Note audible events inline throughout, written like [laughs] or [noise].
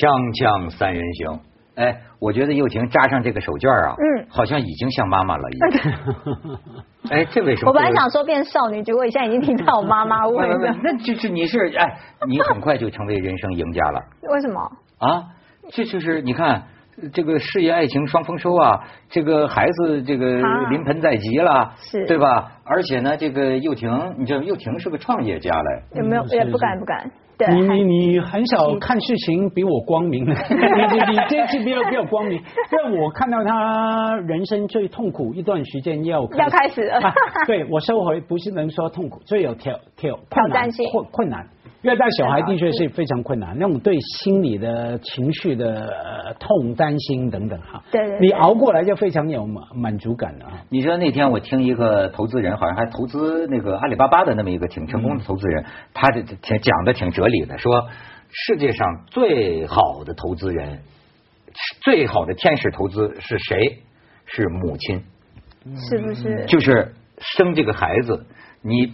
锵锵三人行，哎，我觉得幼婷扎上这个手绢啊，嗯好像已经像妈妈了一样。[laughs] 哎，这为什么？我本来想说变少女，结果你现在已经听到我妈妈不味了。那就是你是哎，你很快就成为人生赢家了 [laughs] 为什么？啊！这就是你看。这个事业爱情双丰收啊，这个孩子这个啊临盆在即了，是对吧？而且呢，这个幼婷，你知道幼婷是个创业家嘞，有没有？也不敢是不敢。对，你你你很少看事情比我光明，[laughs] 你你你这次比我比我光明，[laughs] 让我看到他人生最痛苦一段时间要要开始了。[laughs] 啊对我收回不是能说痛苦，最有挑挑挑战性。困困难。因为带小孩的确是非常困难，那种对心理的情绪的呃痛、担心等等哈。对对对你熬过来就非常有满满足感了啊。你知道那天我听一个投资人，好像还投资那个阿里巴巴的那么一个挺成功的投资人，他这挺讲的挺哲理的，说世界上最好的投资人，最好的天使投资是谁？是母亲，是不是？就是生这个孩子，你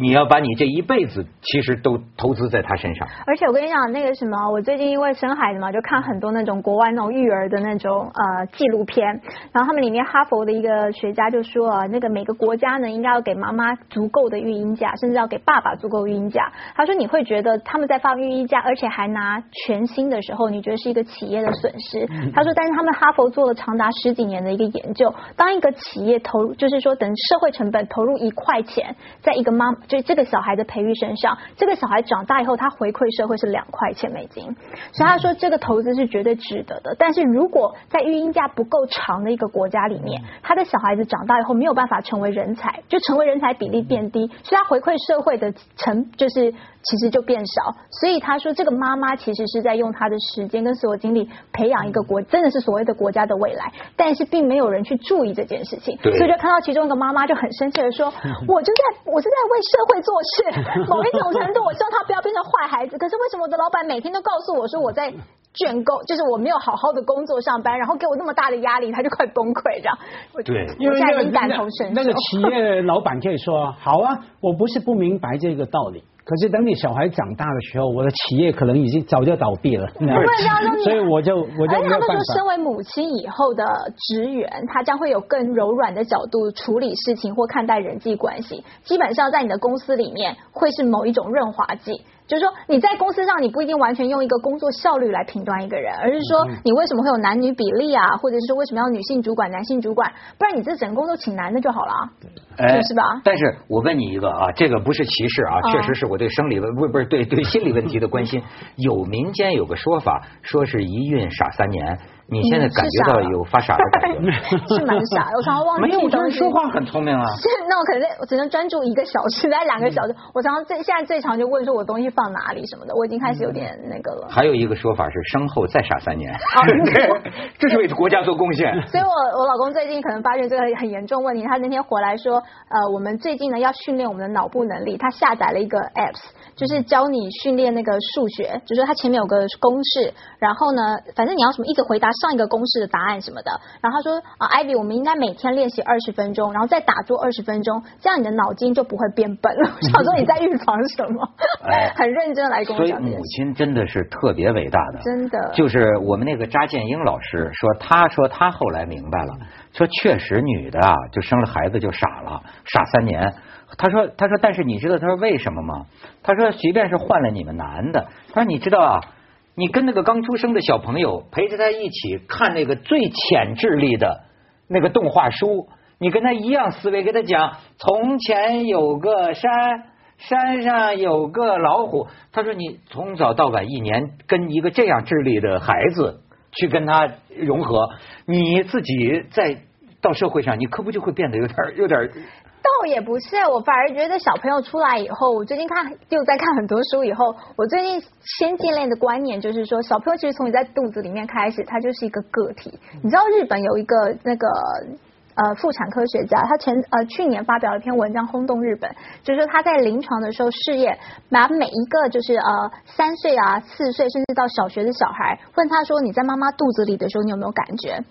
你要把你这一辈子其实都投资在他身上。而且我跟你讲，那个什么，我最近因为生孩子嘛，就看很多那种国外那种育儿的那种呃纪录片，然后他们里面哈佛的一个学家就说啊，那个每个国家呢应该要给妈妈足够的育婴假，甚至要给爸爸足够育婴假。他说你会觉得他们在放育婴假，而且还拿全薪的时候，你觉得是一个企业的损失。他说，但是他们哈佛做了长达十几年的一个研究，当一个企业投入，就是说等社会成本投入一块钱，在一个妈就这个小孩的培育身上，这个小孩长大以后，他回馈社会是两块钱美金，所以他说这个投资是绝对值得的。但是如果在育婴假不够长的一个国家里面，他的小孩子长大以后没有办法成为人才，就成为人才比例变低，所以他回馈社会的成就是其实就变少。所以他说这个妈妈其实是在用她的时间跟所有精力培养一个国，真的是所谓的国家的未来，但是并没有人去注意这件事情，所以就看到其中一个妈妈就很生气的说，[laughs] 我就在我是在为社会做事，[laughs] 某一种程度，我希望他不要变成坏孩子。可是为什么我的老板每天都告诉我说我在卷工，就是我没有好好的工作上班，然后给我那么大的压力，他就快崩溃这样。我对因为感同身受。那个企业老板可以说：“ [laughs] 好啊，我不是不明白这个道理，可是等你小孩长大的时候，我的企业可能已经早就倒闭了。” [laughs] 所以我就我就而且他们说，没有办法身。为母亲以后的职员，他将会有更柔软的角度处理事情或看待人际关系。基本上在你的公司里面，会是某一种润滑剂。就是说，你在公司上，你不一定完全用一个工作效率来评断一个人，而是说嗯你为什么会有男女比例啊，或者是说为什么要女性主管、男性主管，不然你这整个工作请男的就好了啊。哎，是吧但是我问你一个啊，这个不是歧视啊，啊确实是我对生理问不不是对对心理问题的关心。有民间有个说法，说是一孕傻三年。你现在嗯感觉到有发傻的感觉吗？[laughs] 是蛮傻的，我常常忘记没有，我说话很聪明啊。是，那我可能我只能专注一个小时，在两个小时。我常常最现在最常就问说我东西放哪里什么的，我已经开始有点那个了。还有一个说法是生后再傻三年，[laughs] [laughs] 哦这是为国家做贡献。所以我我老公最近可能发现这个很严重问题，他那天回来说，呃，我们最近呢要训练我们的脑部能力，他下载了一个 apps，就是教你训练那个数学，就是它前面有个公式，然后呢，反正你要什么一直回答上一个公式的答案什么的。然后他说啊，Ivy，我们应该每天练习二十分钟，然后再打坐二十分钟，这样你的脑筋就不会变笨了。[laughs] 我想说你在预防什么？哎很认真来跟所以我讲这件事，母亲真的是特别伟大的。真的就是我们那个扎建英老师说，他说他后来明白了，说确实女的啊，就生了孩子就傻了，傻三年。他说他说，但是你知道他说为什么吗？他说即便是换了你们男的，他说你知道啊，你跟那个刚出生的小朋友陪着他一起看那个最浅智力的那个动画书，你跟他一样思维，给他讲从前有个山。山上有个老虎，他说你从早到晚一年跟一个这样智力的孩子去跟他融合，你自己在到社会上，你可不就会变得有点有点倒也不是，我反而觉得小朋友出来以后，我最近看又在看很多书以后，我最近先建立的观念就是说，小朋友其实从你在肚子里面开始，他就是一个个体。你知道日本有一个那个。呃，妇产科学家他前呃去年发表了一篇文章轰动日本，就是说他在临床的时候试验，把每一个就是呃三岁啊、四岁甚至到小学的小孩，问他说你在妈妈肚子里的时候你有没有感觉？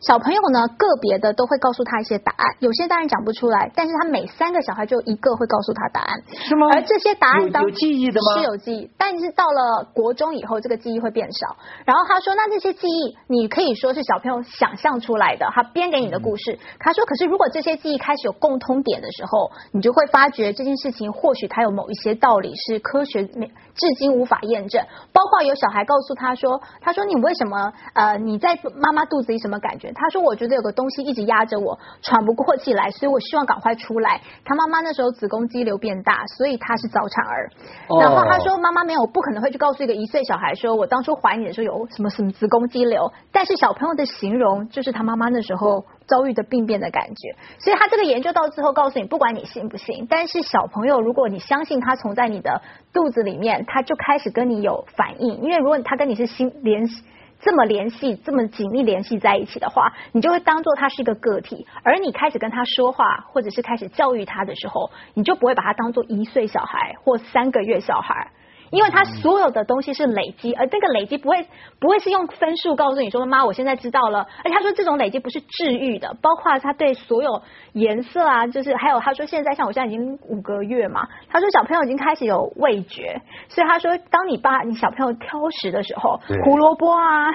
小朋友呢，个别的都会告诉他一些答案，有些当然讲不出来，但是他每三个小孩就一个会告诉他答案，是吗而这些答案当有有记忆的吗是有记忆，但是到了国中以后，这个记忆会变少。然后他说，那这些记忆你可以说是小朋友想象出来的，他编给你的故事。他说，可是如果这些记忆开始有共通点的时候，你就会发觉这件事情或许它有某一些道理是科学没至今无法验证。包括有小孩告诉他说，他说你为什么呃你在妈妈肚子里什么感觉？他说我觉得有个东西一直压着我，喘不过气来，所以我希望赶快出来。他妈妈那时候子宫肌瘤变大，所以他是早产儿。哦然后他说妈妈没有不可能会去告诉一个一岁小孩说，我当初怀你的时候有什么什么子宫肌瘤，但是小朋友的形容就是他妈妈那时候遭遇的病变的感觉。所以他这个研究到最后告诉你，不管你信不信，但是小朋友如果你相信他从在你的肚子里面，他就开始跟你有反应，因为如果他跟你是心联系。这么联系、这么紧密联系在一起的话，你就会当做他是一个个体，而你开始跟他说话，或者是开始教育他的时候，你就不会把他当做一岁小孩或三个月小孩。因为他所有的东西是累积，而这个累积不会不会是用分数告诉你说妈，我现在知道了。而且他说这种累积不是治愈的，包括他对所有颜色啊，就是还有他说现在像我现在已经五个月嘛，他说小朋友已经开始有味觉，所以他说当你把你小朋友挑食的时候，胡萝卜啊。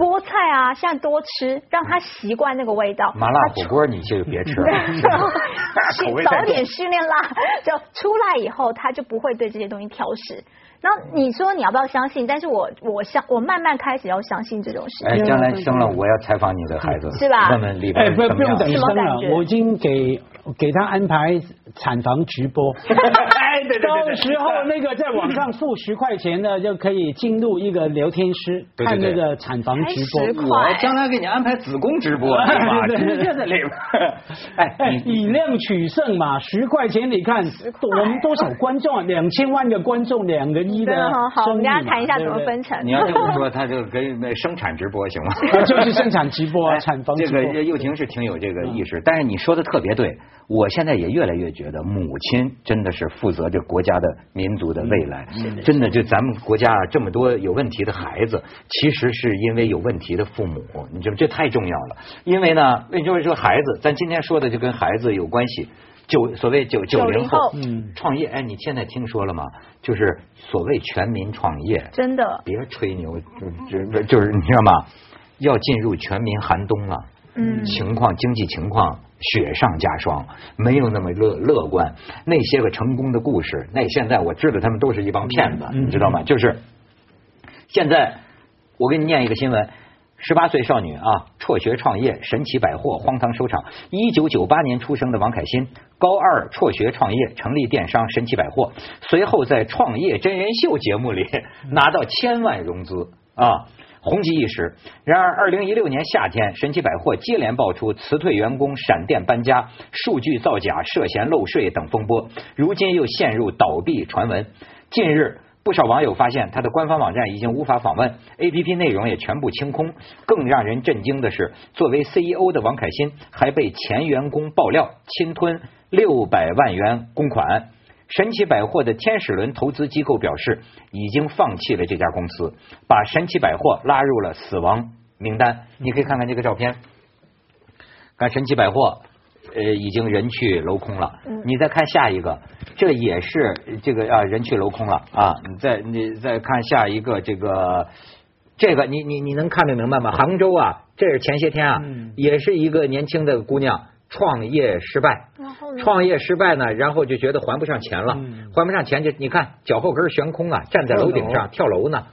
菠菜啊，现在多吃，让他习惯那个味道。麻辣火锅你就别吃了，[laughs] 早点训练辣，就出来以后他就不会对这些东西挑食。然后你说你要不要相信？但是我我相我慢慢开始要相信这种事哎，情。将来生了我要采访你的孩子，是吧问问里哎，边怎么样不不用等生了，我已经给给他安排产房直播。[laughs] 哎，对对对到，时候那个在网上付十块钱的就可以进入一个聊天室对对看那个产房直播10。我将来给你安排子宫直播，是吧？对对对直接在里边。[laughs] 哎，以量取胜嘛，十块钱你看我们多少观众啊？两千万个观众，两个亿的好好，我们大家谈一下对不对怎么分成。你要这么说，他就跟那生产直播行吗？[laughs] 就是生产直播 [laughs] 产房这。个幼婷是挺有这个意识，但是你说的特别对，我现在也越来越觉得母亲真的是负责这国家的民族的未来。真的，就咱们国家这么多有问题的孩子，其实是因为有问题的父母，你知道这太重要了。因为呢，为什么说孩子？咱今天说的就跟孩子有关系。九所谓九九零后90后嗯创业，哎，你现在听说了吗？就是所谓全民创业，真的，别吹牛，就就就是你知道吗？要进入全民寒冬了。嗯，情况经济情况雪上加霜，没有那么乐乐观。那些个成功的故事，那现在我知道他们都是一帮骗子，嗯你知道吗？就是现在我给你念一个新闻。十八岁少女啊，辍学创业，神奇百货荒唐收场。一九九八年出生的王凯欣，高二辍学创业，成立电商神奇百货，随后在创业真人秀节目里 [laughs] 拿到千万融资啊。红极一时。然而，二零一六年夏天，神奇百货接连爆出辞退员工、闪电搬家、数据造假、涉嫌漏税等风波，如今又陷入倒闭传闻。近日。不少网友发现，他的官方网站已经无法访问，APP 内容也全部清空。更让人震惊的是，作为 CEO 的王凯欣还被前员工爆料侵吞六百万元公款。神奇百货的天使轮投资机构表示，已经放弃了这家公司，把神奇百货拉入了死亡名单。你可以看看这个照片，看神奇百货。呃，已经人去楼空了。你再看下一个，这也是这个啊，人去楼空了啊。你再你再看下一个，这个这个你你你能看得明白吗？杭州啊，这是前些天啊，嗯也是一个年轻的姑娘创业失败？创业失败呢，然后就觉得还不上钱了，嗯还不上钱就你看脚后跟悬空啊，站在楼顶上跳楼呢，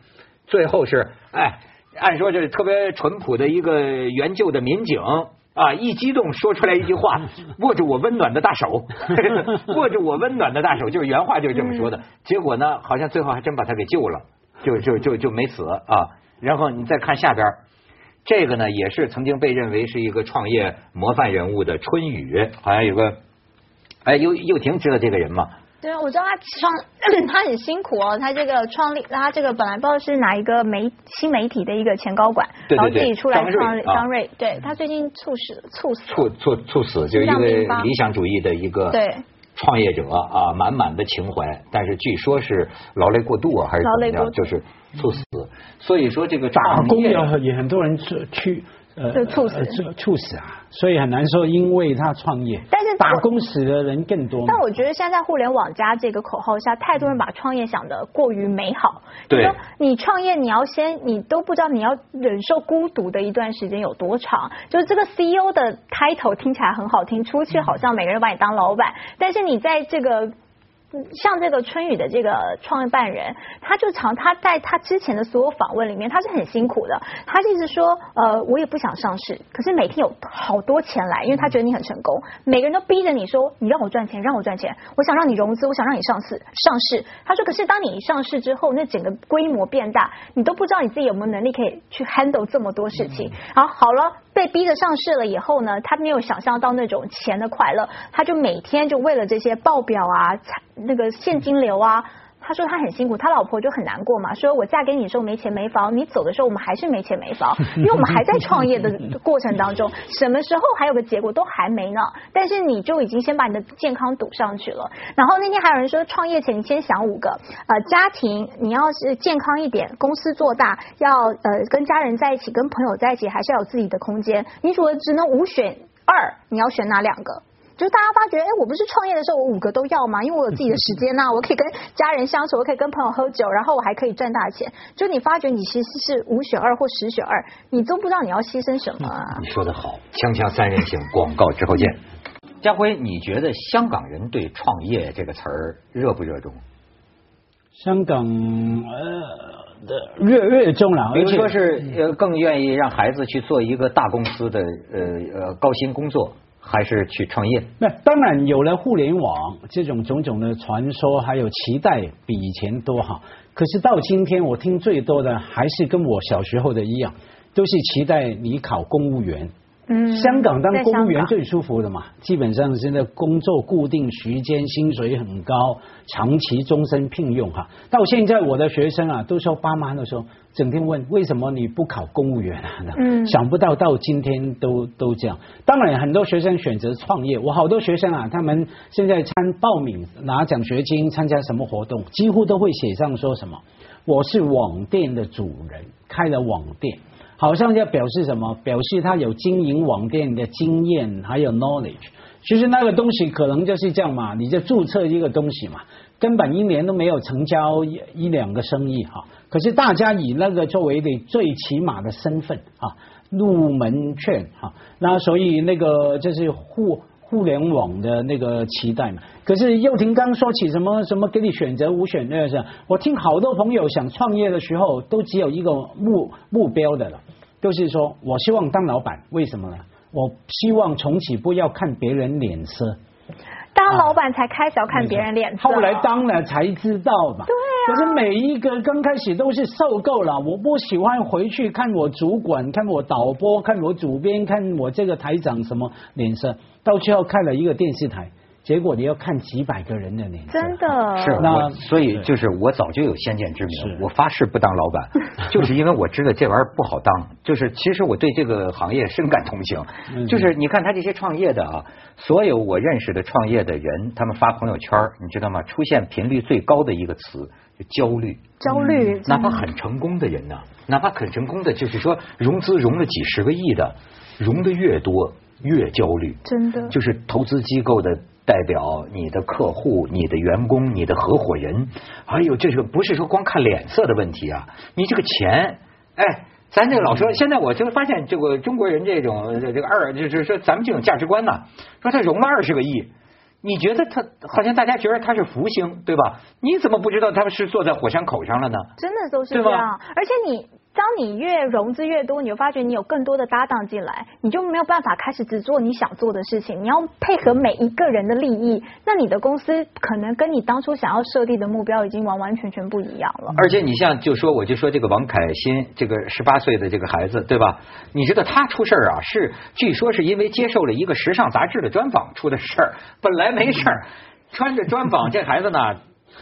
最后是哎，按说这是特别淳朴的一个援救的民警。啊！一激动说出来一句话，[laughs] 握着我温暖的大手，[laughs] 握着我温暖的大手，就是原话就是这么说的。结果呢，好像最后还真把他给救了，就就就就没死啊。然后你再看下边，这个呢也是曾经被认为是一个创业模范人物的春雨，好像有个，哎，又又婷知道这个人吗？对啊，我知道他创，[coughs] 他很辛苦哦。他这个创立，他这个本来不知道是哪一个媒新媒体的一个前高管，对对然后自己出来创张瑞，对他最近猝死猝死，猝猝猝死，就是一心脏病个理想主义的一个对创业者啊，满满的情怀，但是据说是劳累过度啊，还是怎么样，劳累过就是猝死。所以说这个打创业工也很也很多人去去呃就猝死呃猝猝死啊，所以很难说，因为他创业，但是打工死的人更多。但我觉得现在互联网加这个口号下，太多人把创业想的过于美好。对就说你创业，你要先，你都不知道你要忍受孤独的一段时间有多长。就是这个 CEO 的 title 听起来很好听，出去好像每个人把你当老板，但是你在这个。像这个春雨的这个创办人，他就常他在他之前的所有访问里面，他是很辛苦的。他一直说，呃，我也不想上市，可是每天有好多钱来，因为他觉得你很成功，每个人都逼着你说，你让我赚钱，让我赚钱，我想让你融资，我想让你上市上市。他说，可是当你一上市之后，那整个规模变大，你都不知道你自己有没有能力可以去 handle 这么多事情。然后好了。被逼着上市了以后呢，他没有想象到那种钱的快乐，他就每天就为了这些报表啊、那个现金流啊。他说他很辛苦，他老婆就很难过嘛，说我嫁给你的时候没钱没房，你走的时候我们还是没钱没房，因为我们还在创业的过程当中，什么时候还有个结果都还没呢，但是你就已经先把你的健康赌上去了。然后那天还有人说，创业前你先想五个，呃，家庭你要是健康一点，公司做大，要呃跟家人在一起，跟朋友在一起，还是要有自己的空间。你如果只能五选二，你要选哪两个？就是大家发觉，哎，我不是创业的时候我五个都要吗？因为我有自己的时间呐、我可以跟家人相处，我可以跟朋友喝酒，然后我还可以赚大钱。就你发觉你其实是五选二或十选二，你都不知道你要牺牲什么啊。你说的好，锵锵三人行，广告之后见。家辉，你觉得香港人对创业这个词儿热不热衷？香港呃的热热衷了，比如说是呃更愿意让孩子去做一个大公司的呃呃高薪工作，还是去创业？那当然有了互联网这种种种的传说，还有期待比以前多哈。可是到今天，我听最多的还是跟我小时候的一样，都是期待你考公务员。嗯香港当公务员最舒服的嘛，基本上现在工作固定时间，薪水很高，长期终身聘用哈。到现在我的学生啊，都说爸妈的时候，整天问为什么你不考公务员啊？嗯想不到到今天都都这样。当然，很多学生选择创业，我好多学生啊，他们现在参报名拿奖学金，参加什么活动，几乎都会写上说什么，我是网店的主人，开了网店。好像要表示什么？表示他有经营网店的经验，还有 knowledge。其实那个东西可能就是这样嘛，你就注册一个东西嘛，根本一年都没有成交一一两个生意哈。可是大家以那个作为的最起码的身份啊，入门券哈，那所以那个就是互互联网的那个期待嘛。可是又廷刚说起什么什么给你选择无选二是，我听好多朋友想创业的时候，都只有一个目目标的了，就是说我希望当老板，为什么呢？我希望从此不要看别人脸色。当老板才开始要看别人脸色，后来当了才知道嘛。对啊。可是每一个刚开始都是受够了，我不喜欢回去看我主管、看我导播、看我主编、看我这个台长什么脸色，到最后看了一个电视台，结果你要看几百个人的脸色。真的是那，所以就是我早就有先见之明，我发誓不当老板，[laughs] 就是因为我知道这玩意儿不好当。就是其实我对这个行业深感同情。嗯 [laughs] 就是你看他这些创业的啊，所有我认识的创业的人，他们发朋友圈，你知道吗？出现频率最高的一个词就焦虑。焦虑，哪怕很成功的人呢，哪怕很成功的，就是说融资融了几十个亿的，融的越多越焦虑。真的就是投资机构的代表、你的客户、你的员工、你的合伙人，哎呦这个不是说光看脸色的问题啊，你这个钱，哎。咱这个老说，现在我就发现这个中国人这种这个二，就是说咱们这种价值观呐，说他融了二十个亿，你觉得他好像大家觉得他是福星，对吧？你怎么不知道他们是坐在火山口上了呢？真的都是这样，而且你。当你越融资越多，你就发觉你有更多的搭档进来，你就没有办法开始只做你想做的事情。你要配合每一个人的利益，那你的公司可能跟你当初想要设立的目标已经完完全全不一样了。而且你像就说我就说这个王凯欣这个十八岁的这个孩子对吧？你知道他出事儿啊，是据说是因为接受了一个时尚杂志的专访出的事儿，本来没事儿，穿着专访这孩子呢。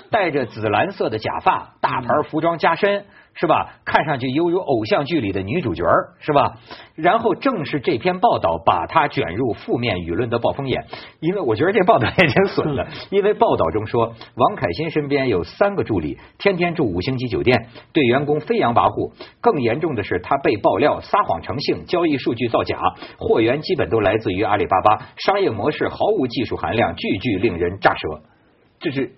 戴着紫蓝色的假发，大牌服装加身。是吧？看上去犹如偶像剧里的女主角是吧？然后正是这篇报道把她卷入负面舆论的暴风眼，因为我觉得这报道也挺损的。因为报道中说，王凯欣身边有三个助理，天天住五星级酒店，对员工飞扬跋扈。更严重的是，他被爆料撒谎成性，交易数据造假，货源基本都来自于阿里巴巴，商业模式毫无技术含量，句句令人咋舌。这是。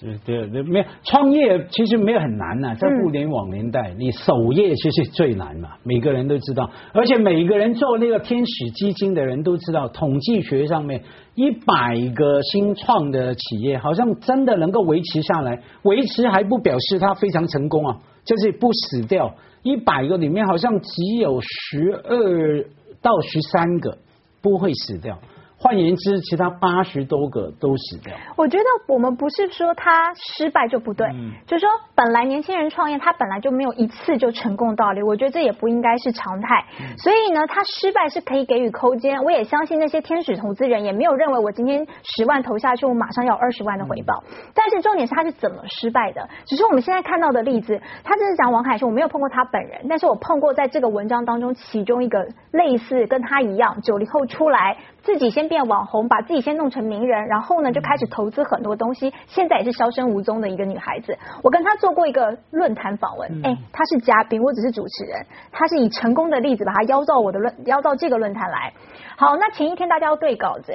对对对，没有创业其实没有很难呐，在互联网年代，你首页其实最难嘛，每个人都知道，而且每个人做那个天使基金的人都知道，统计学上面一百个新创的企业，好像真的能够维持下来，维持还不表示它非常成功啊，就是不死掉，一百个里面好像只有十二到十三个不会死掉。换言之，其他八十多个都死掉。我觉得我们不是说他失败就不对，就是说本来年轻人创业，他本来就没有一次就成功道理。我觉得这也不应该是常态。所以呢，他失败是可以给予空间。我也相信那些天使投资人也没有认为我今天十万投下去，我马上要二十万的回报。但是重点是他是怎么失败的？只是我们现在看到的例子，他就是讲王凯是我没有碰过他本人，但是我碰过在这个文章当中其中一个类似跟他一样九零后出来。自己先变网红，把自己先弄成名人，然后呢就开始投资很多东西，现在也是销声无踪的一个女孩子。我跟她做过一个论坛访问，哎，她是嘉宾，我只是主持人。她是以成功的例子把她邀到我的论，邀到这个论坛来。好，那前一天大家要对稿子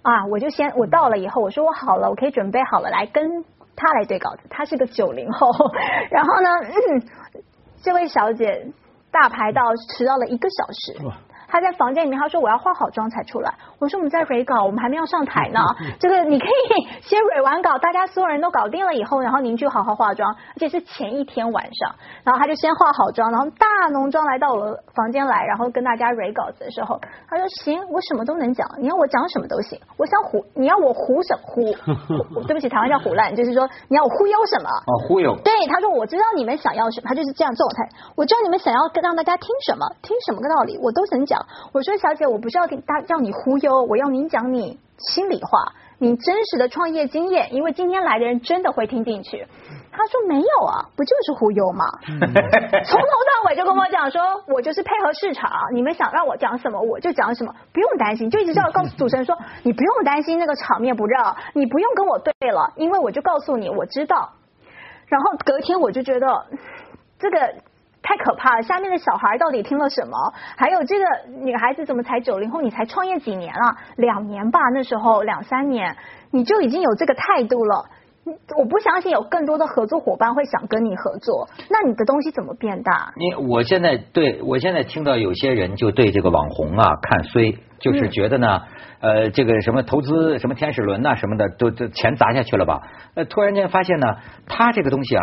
啊，我就先我到了以后，我说我好了，我可以准备好了来跟她来对稿子。她是个九零后，[laughs] 然后呢，这位小姐大排到迟到了一个小时。她在房间里面，她说我要化好妆才出来。我说我们在蕊稿，我们还没有上台呢。这 [laughs] 个你可以先蕊完稿，大家所有人都搞定了以后，然后您就好好化妆，而且是前一天晚上。然后他就先化好妆，然后大浓妆来到我的房间来，然后跟大家蕊稿子的时候，他说行，我什么都能讲，你要我讲什么都行。我想唬，你要我唬什么唬？对不起，台湾叫唬烂，就是说你要我忽悠什么？哦，忽悠。对，他说我知道你们想要什么，他就是这样状态。我知道你们想要让大家听什么，听什么个道理，我都能讲。我说小姐，我不是要听大让你忽悠，我要您讲你心里话，你真实的创业经验，因为今天来的人真的会听进去。他说没有啊，不就是忽悠吗？从头到尾就跟我讲说，我就是配合市场，你们想让我讲什么我就讲什么，不用担心，就一直要告诉主持人说，你不用担心那个场面不热，你不用跟我对了，因为我就告诉你我知道。然后隔天我就觉得这个。太可怕了！下面的小孩到底听了什么？还有这个女孩子怎么才九零后？你才创业几年了？两年吧，那时候两三年，你就已经有这个态度了。我不相信有更多的合作伙伴会想跟你合作。那你的东西怎么变大？你我现在对我现在听到有些人就对这个网红啊看衰，就是觉得呢，呃，这个什么投资什么天使轮呐什么的，都都钱砸下去了吧？呃，突然间发现呢，他这个东西啊。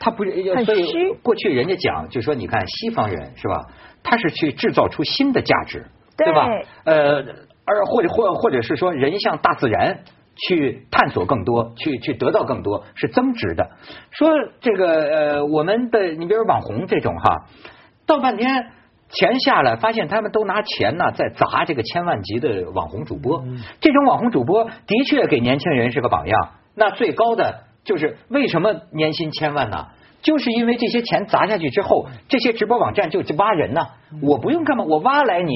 他不是，所以过去人家讲，就说你看西方人是吧？他是去制造出新的价值，对吧？呃，而或者或或者是说，人向大自然去探索更多，去去得到更多，是增值的。说这个呃，我们的你比如网红这种哈，到半天钱下来，发现他们都拿钱呢在砸这个千万级的网红主播。这种网红主播的确给年轻人是个榜样。那最高的。就是为什么年薪千万呢？就是因为这些钱砸下去之后，这些直播网站就挖人呢。我不用干嘛，我挖来你，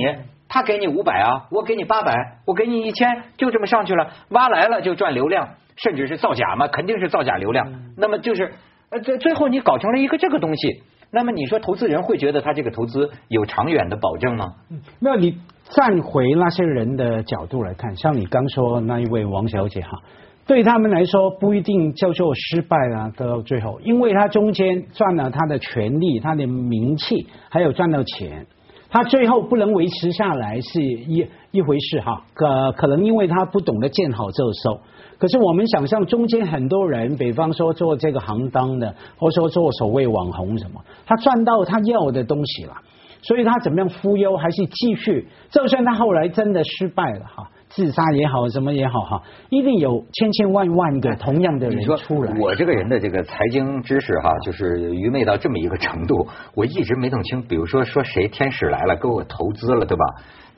他给你五百啊，我给你八百，我给你一千，就这么上去了。挖来了就赚流量，甚至是造假嘛，肯定是造假流量。那么就是呃，最最后你搞成了一个这个东西，那么你说投资人会觉得他这个投资有长远的保证吗？那你站回那些人的角度来看，像你刚说那一位王小姐哈。对他们来说不一定叫做失败啊，到最后，因为他中间赚了他的权利、他的名气，还有赚到钱，他最后不能维持下来是一一回事哈。可可能因为他不懂得见好就收。可是我们想象中间很多人，比方说做这个行当的，或说做所谓网红什么，他赚到他要的东西了，所以他怎么样忽悠还是继续，就算他后来真的失败了哈。自杀也好，什么也好，哈，一定有千千万万个同样的人出来。我这个人的这个财经知识哈，就是愚昧到这么一个程度，我一直没弄清。比如说，说谁天使来了，给我投资了，对吧？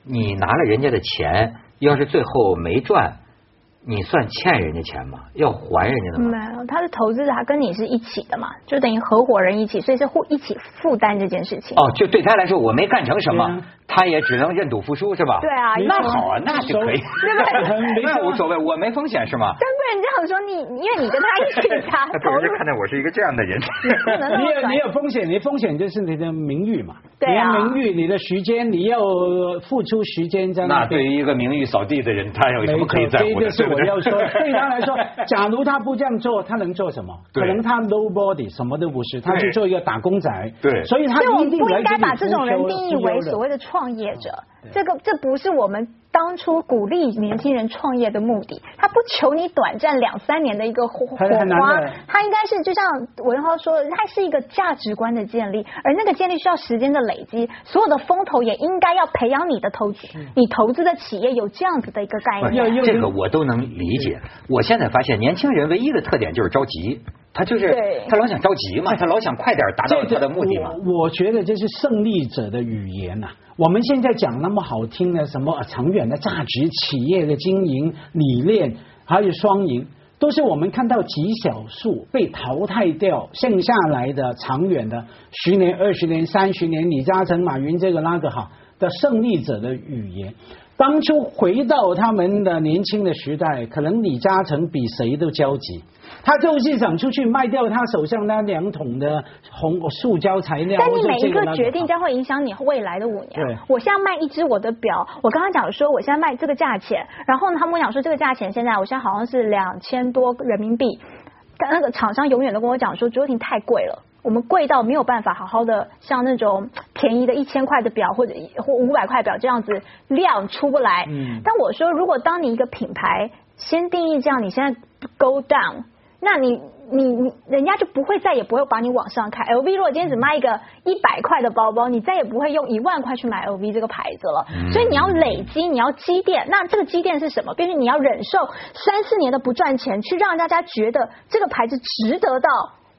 你拿了人家的钱，要是最后没赚，你算欠人家钱吗？要还人家的吗？没有，他是投资者，他跟你是一起的嘛，就等于合伙人一起，所以是互一起负担这件事情。哦，就对他来说，我没干成什么他也只能认赌服输，是吧？对啊，那好啊，那就可以，[laughs] 对不对 [laughs] 那无所谓，我没风险是吗？但不能这样说，你因为你跟他一起啊，投入看待我是一个这样的人。[laughs] 你有你有风险，你风险就是你的名誉嘛，对啊你的名誉，你的时间，你要付出时间在那边对于一个名誉扫地的人，他有什么可以在乎的？我 [laughs] 要说，对他来说，假如他不这样做，他能做什么？可能他 nobody 什么都不是，他对去做一个打工仔。对所以他所以我一定不应该把这种人定义为所谓的创业者，这个这不是我们当初鼓励年轻人创业的目的。他不求你短暂两三年的一个火火花，他应该是就像文浩说的，它是一个价值观的建立，而那个建立需要时间的累积。所有的风投也应该要培养你的投资，你投资的企业有这样子的一个概念。这个我都能理解。我现在发现年轻人唯一的特点就是着急，他就是他老想着急嘛，他老想快点达到这他的目的嘛。我我觉得这是胜利者的语言呐、我们现在讲那么好听的什么呃长远的价值、企业的经营理念，还有双赢，都是我们看到极少数被淘汰掉，剩下来的长远的十年、二十年、三十年，李嘉诚、马云这个那个哈的胜利者的语言。当初回到他们的年轻的时代，可能李嘉诚比谁都焦急。他就是想出去卖掉他手上那两桶的红塑胶材料。但你每一个决定将会影响你未来的五年对。我现在卖一只我的表，我刚刚讲说我现在卖这个价钱，然后呢，他们讲说这个价钱现在我现在好像是两千多人民币，但那个厂商永远都跟我讲说卓婷太贵了。我们贵到没有办法好好的像那种便宜的一千块的表或者或五百块表这样子量出不来。嗯但我说，如果当你一个品牌先定义这样，你现在 go down，那你你你人家就不会再也不会把你往上看。LV 如果今天只卖一个一百块的包包，你再也不会用一万块去买 LV 这个牌子了。所以你要累积，你要积淀。那这个积淀是什么？便是你要忍受三四年的不赚钱，去让大家觉得这个牌子值得到。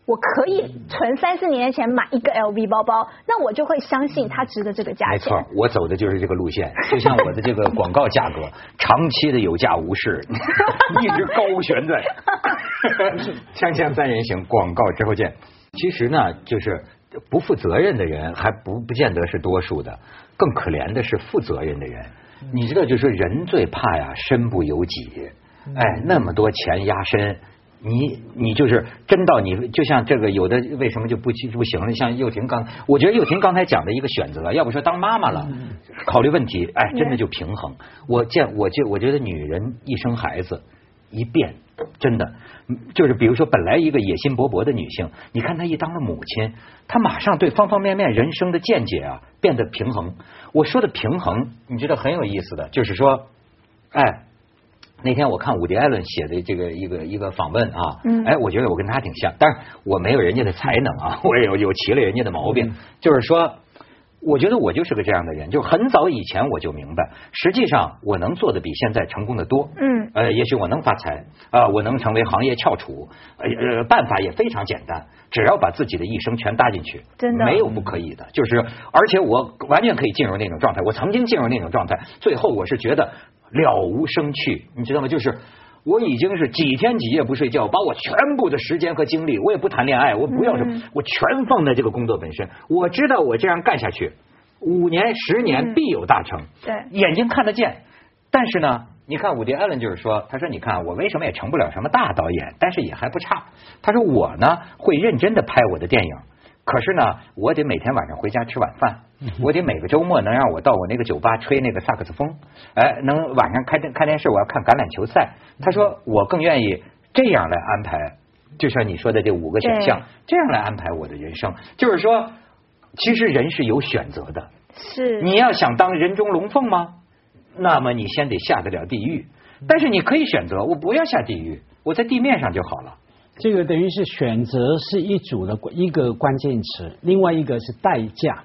我可以存三四年前买一个 LV 包包，那我就会相信它值得这个价钱。没错，我走的就是这个路线，就像我的这个广告价格，[laughs] 长期的有价无市，[laughs] 一直高悬在。[laughs] 锵锵三人行，广告之后见。其实呢，就是不负责任的人还不不见得是多数的，更可怜的是负责任的人。你知道，就是人最怕呀，身不由己。哎，那么多钱压身。你你就是真到你就像这个有的为什么就不不行了？像幼婷刚，我觉得幼婷刚才讲的一个选择，要不说当妈妈了，考虑问题，哎，真的就平衡。我见我就我觉得女人一生孩子一变，真的就是比如说本来一个野心勃勃的女性，你看她一当了母亲，她马上对方方面面人生的见解啊变得平衡。我说的平衡，你觉得很有意思的，就是说，哎。那天我看伍迪·艾伦写的这个一个一个访问啊，嗯哎，我觉得我跟他挺像，但是我没有人家的才能啊，我也有有骑了人家的毛病，就是说，我觉得我就是个这样的人，就很早以前我就明白，实际上我能做的比现在成功的多，嗯。呃，也许我能发财啊、我能成为行业翘楚，呃呃，办法也非常简单，只要把自己的一生全搭进去，真的没有不可以的，就是而且我完全可以进入那种状态，我曾经进入那种状态，最后我是觉得了无生趣，你知道吗？就是。我已经是几天几夜不睡觉，把我全部的时间和精力，我也不谈恋爱，我不要什么，嗯我全放在这个工作本身。我知道我这样干下去，五年、十年嗯必有大成。对眼睛看得见。但是呢，你看伍迪·艾伦就是说，他说你看我为什么也成不了什么大导演，但是也还不差。他说我呢会认真的拍我的电影，可是呢我得每天晚上回家吃晚饭，我得每个周末能让我到我那个酒吧吹那个萨克斯风，哎，能晚上开电看电视，我要看橄榄球赛。他说我更愿意这样来安排，就像你说的这五个选项，这样来安排我的人生，就是说，其实人是有选择的。是你要想当人中龙凤吗？那么你先得下得了地狱。但是你可以选择，我不要下地狱，我在地面上就好了。这个等于是选择是一组的一个关键词，另外一个是代价。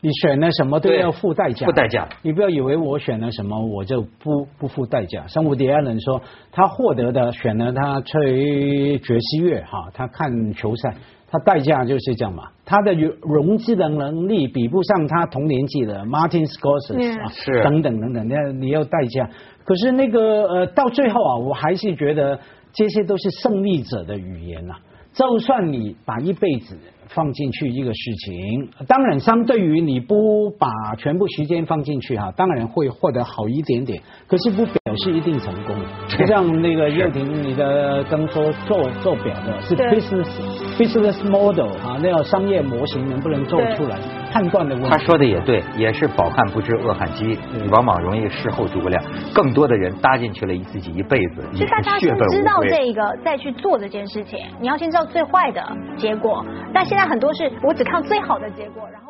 你选了什么都要付代价，付代价。你不要以为我选了什么我就不不付代价。像伍迪·艾伦说，他获得的选了他吹爵士乐哈，他看球赛，他代价就是这样嘛，他的融资的能力比不上他同年纪的 Martin Scorsese 啊，是等等等等，那你要代价。可是那个呃，到最后啊，我还是觉得这些都是胜利者的语言呐、就算你把一辈子放进去一个事情，当然相对于你不把全部时间放进去哈、当然会获得好一点点，可是不表示一定成功。就像那个叶婷你的刚说做做表的是 business business model 啊，那个商业模型能不能做出来，判断的问题。他说的也对，也是饱汉不知饿汉饥，你往往容易事后诸葛亮。更多的人搭进去了自己一辈子，就大家血本先知道。这个，再去做这件事情。你要先知道最坏的结果，但现在很多是我只看最好的结果，然后。